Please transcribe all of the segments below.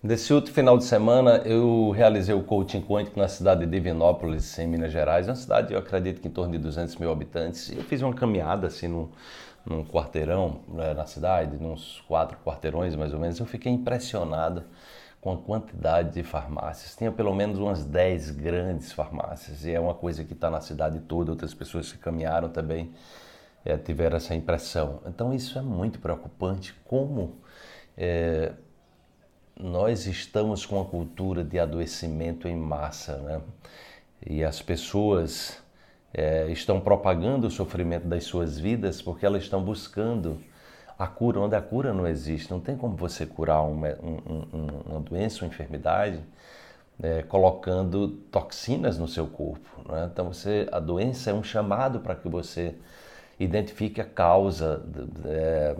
Nesse outro final de semana, eu realizei o Coaching Quântico na cidade de Divinópolis, em Minas Gerais. É uma cidade, eu acredito que em torno de 200 mil habitantes. Eu fiz uma caminhada assim num, num quarteirão né, na cidade, uns quatro quarteirões mais ou menos. Eu fiquei impressionado com a quantidade de farmácias. Tinha pelo menos umas 10 grandes farmácias e é uma coisa que está na cidade toda. Outras pessoas que caminharam também é, tiveram essa impressão. Então isso é muito preocupante. Como é, nós estamos com uma cultura de adoecimento em massa, né? E as pessoas é, estão propagando o sofrimento das suas vidas porque elas estão buscando a cura onde a cura não existe. Não tem como você curar uma, um, uma doença, uma enfermidade, é, colocando toxinas no seu corpo. Né? Então, você, a doença é um chamado para que você identifique a causa é,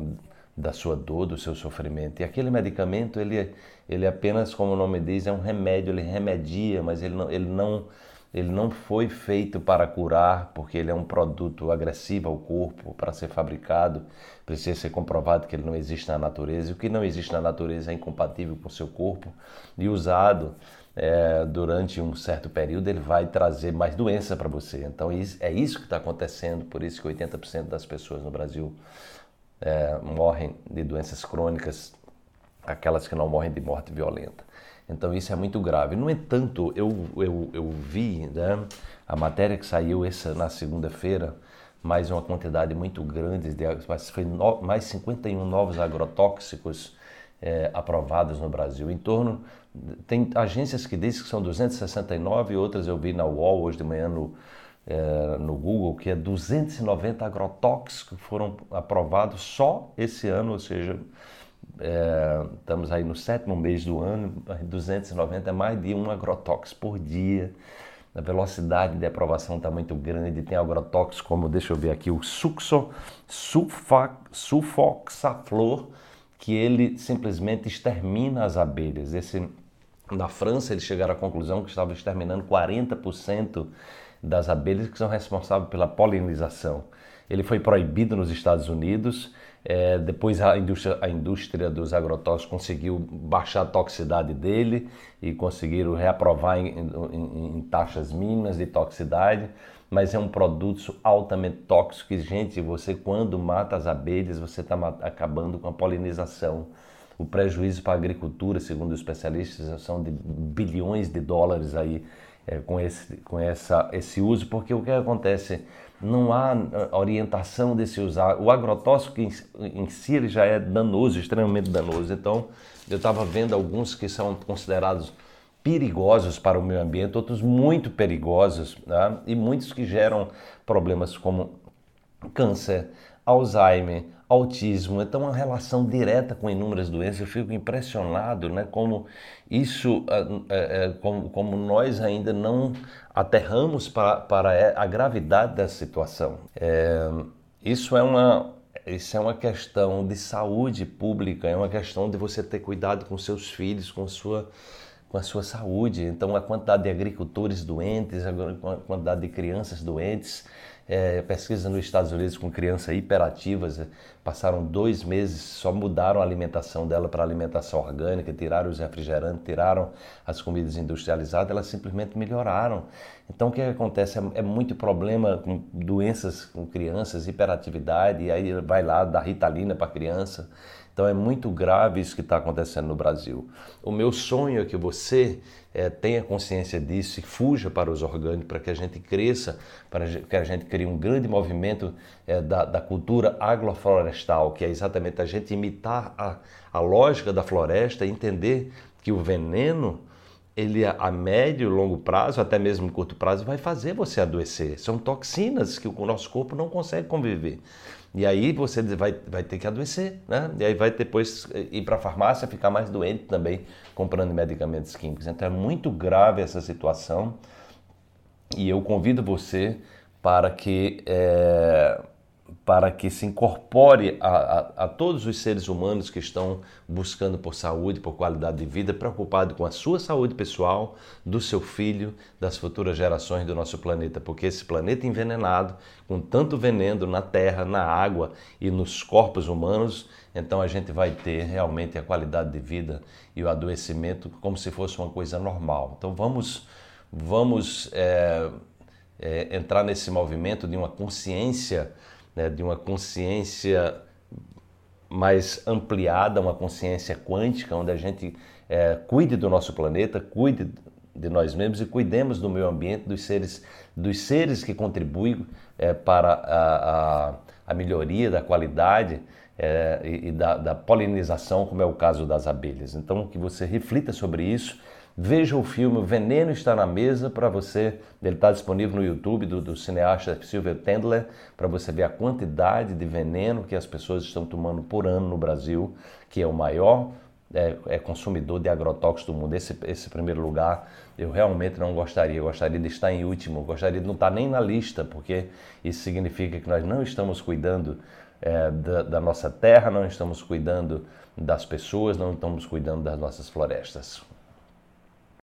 da sua dor, do seu sofrimento. E aquele medicamento, ele, ele apenas, como o nome diz, é um remédio, ele remedia, mas ele não, ele não, ele não foi feito para curar, porque ele é um produto agressivo ao corpo, para ser fabricado, precisa ser comprovado que ele não existe na natureza. E o que não existe na natureza é incompatível com o seu corpo e usado é, durante um certo período, ele vai trazer mais doença para você. Então, é isso que está acontecendo, por isso que 80% das pessoas no Brasil é, morrem de doenças crônicas, aquelas que não morrem de morte violenta. Então isso é muito grave. No entanto, eu, eu, eu vi né, a matéria que saiu essa na segunda-feira, mais uma quantidade muito grande, de, foi no, mais 51 novos agrotóxicos é, aprovados no Brasil. Em torno, tem agências que dizem que são 269, outras eu vi na UOL hoje de manhã no, é, no Google que é 290 agrotóxicos que foram aprovados só esse ano, ou seja, é, estamos aí no sétimo mês do ano, 290 é mais de um agrotóxico por dia. A velocidade de aprovação está muito grande. Tem agrotóxicos como, deixa eu ver aqui, o suxo, sulfoxaflor, que ele simplesmente extermina as abelhas. Esse, na França, eles chegaram à conclusão que estava exterminando 40% das abelhas que são responsáveis pela polinização. Ele foi proibido nos Estados Unidos, é, depois a indústria, a indústria dos agrotóxicos conseguiu baixar a toxicidade dele e conseguiram reaprovar em, em, em taxas mínimas de toxicidade, mas é um produto altamente tóxico e, gente, você quando mata as abelhas, você está acabando com a polinização. O prejuízo para a agricultura, segundo os especialistas, são de bilhões de dólares aí é, com, esse, com essa, esse uso, porque o que acontece? Não há ah, orientação desse usar. O agrotóxico em, em si já é danoso, extremamente danoso. Então, eu estava vendo alguns que são considerados perigosos para o meio ambiente, outros muito perigosos, né? e muitos que geram problemas como câncer, Alzheimer, autismo, então uma relação direta com inúmeras doenças. Eu fico impressionado, né, como isso, é, como, como nós ainda não aterramos para, para a gravidade da situação. É, isso é uma isso é uma questão de saúde pública, é uma questão de você ter cuidado com seus filhos, com sua com a sua saúde. Então, a quantidade de agricultores doentes, a quantidade de crianças doentes, é, pesquisa nos Estados Unidos com crianças hiperativas, é, passaram dois meses, só mudaram a alimentação dela para alimentação orgânica, tiraram os refrigerantes, tiraram as comidas industrializadas, elas simplesmente melhoraram. Então o que acontece? É, é muito problema com doenças com crianças, hiperatividade, e aí vai lá dar ritalina para a criança. Então é muito grave isso que está acontecendo no Brasil. O meu sonho é que você é, tenha consciência disso e fuja para os orgânicos, para que a gente cresça, para que a gente crie um grande movimento é, da, da, cultura agroflorestal, que é exatamente a gente imitar a, a lógica da floresta e entender que o veneno ele a médio longo prazo, até mesmo curto prazo, vai fazer você adoecer. São toxinas que o nosso corpo não consegue conviver. E aí você vai, vai ter que adoecer, né? E aí vai depois ir para a farmácia, ficar mais doente também, comprando medicamentos químicos. Então é muito grave essa situação e eu convido você para que é, para que se incorpore a, a, a, todos os seres humanos que estão buscando por saúde, por qualidade de vida, preocupado com a sua saúde pessoal, do seu filho, das futuras gerações do nosso planeta, porque esse planeta envenenado, com tanto veneno na terra, na água e nos corpos humanos, então a gente vai ter realmente a qualidade de vida e o adoecimento como se fosse uma coisa normal. Então vamos, vamos é, é, entrar nesse movimento de uma consciência né, de uma consciência mais ampliada, uma consciência quântica, onde a gente é, cuide do nosso planeta, cuide de nós mesmos e cuidemos do meio ambiente, dos seres, dos seres que contribuem é, para a, a, a, melhoria da qualidade é, e, e da, da polinização, como é o caso das abelhas. Então, que você reflita sobre isso Veja o filme Veneno está na mesa para você. Ele está disponível no YouTube do, do cineasta Silver Tendler para você ver a quantidade de veneno que as pessoas estão tomando por ano no Brasil, que é o maior é, é consumidor de agrotóxicos do mundo. Esse, esse primeiro lugar eu realmente não gostaria. Eu gostaria de estar em último. Gostaria de não estar nem na lista, porque isso significa que nós não estamos cuidando é, da, da nossa terra, não estamos cuidando das pessoas, não estamos cuidando das nossas florestas.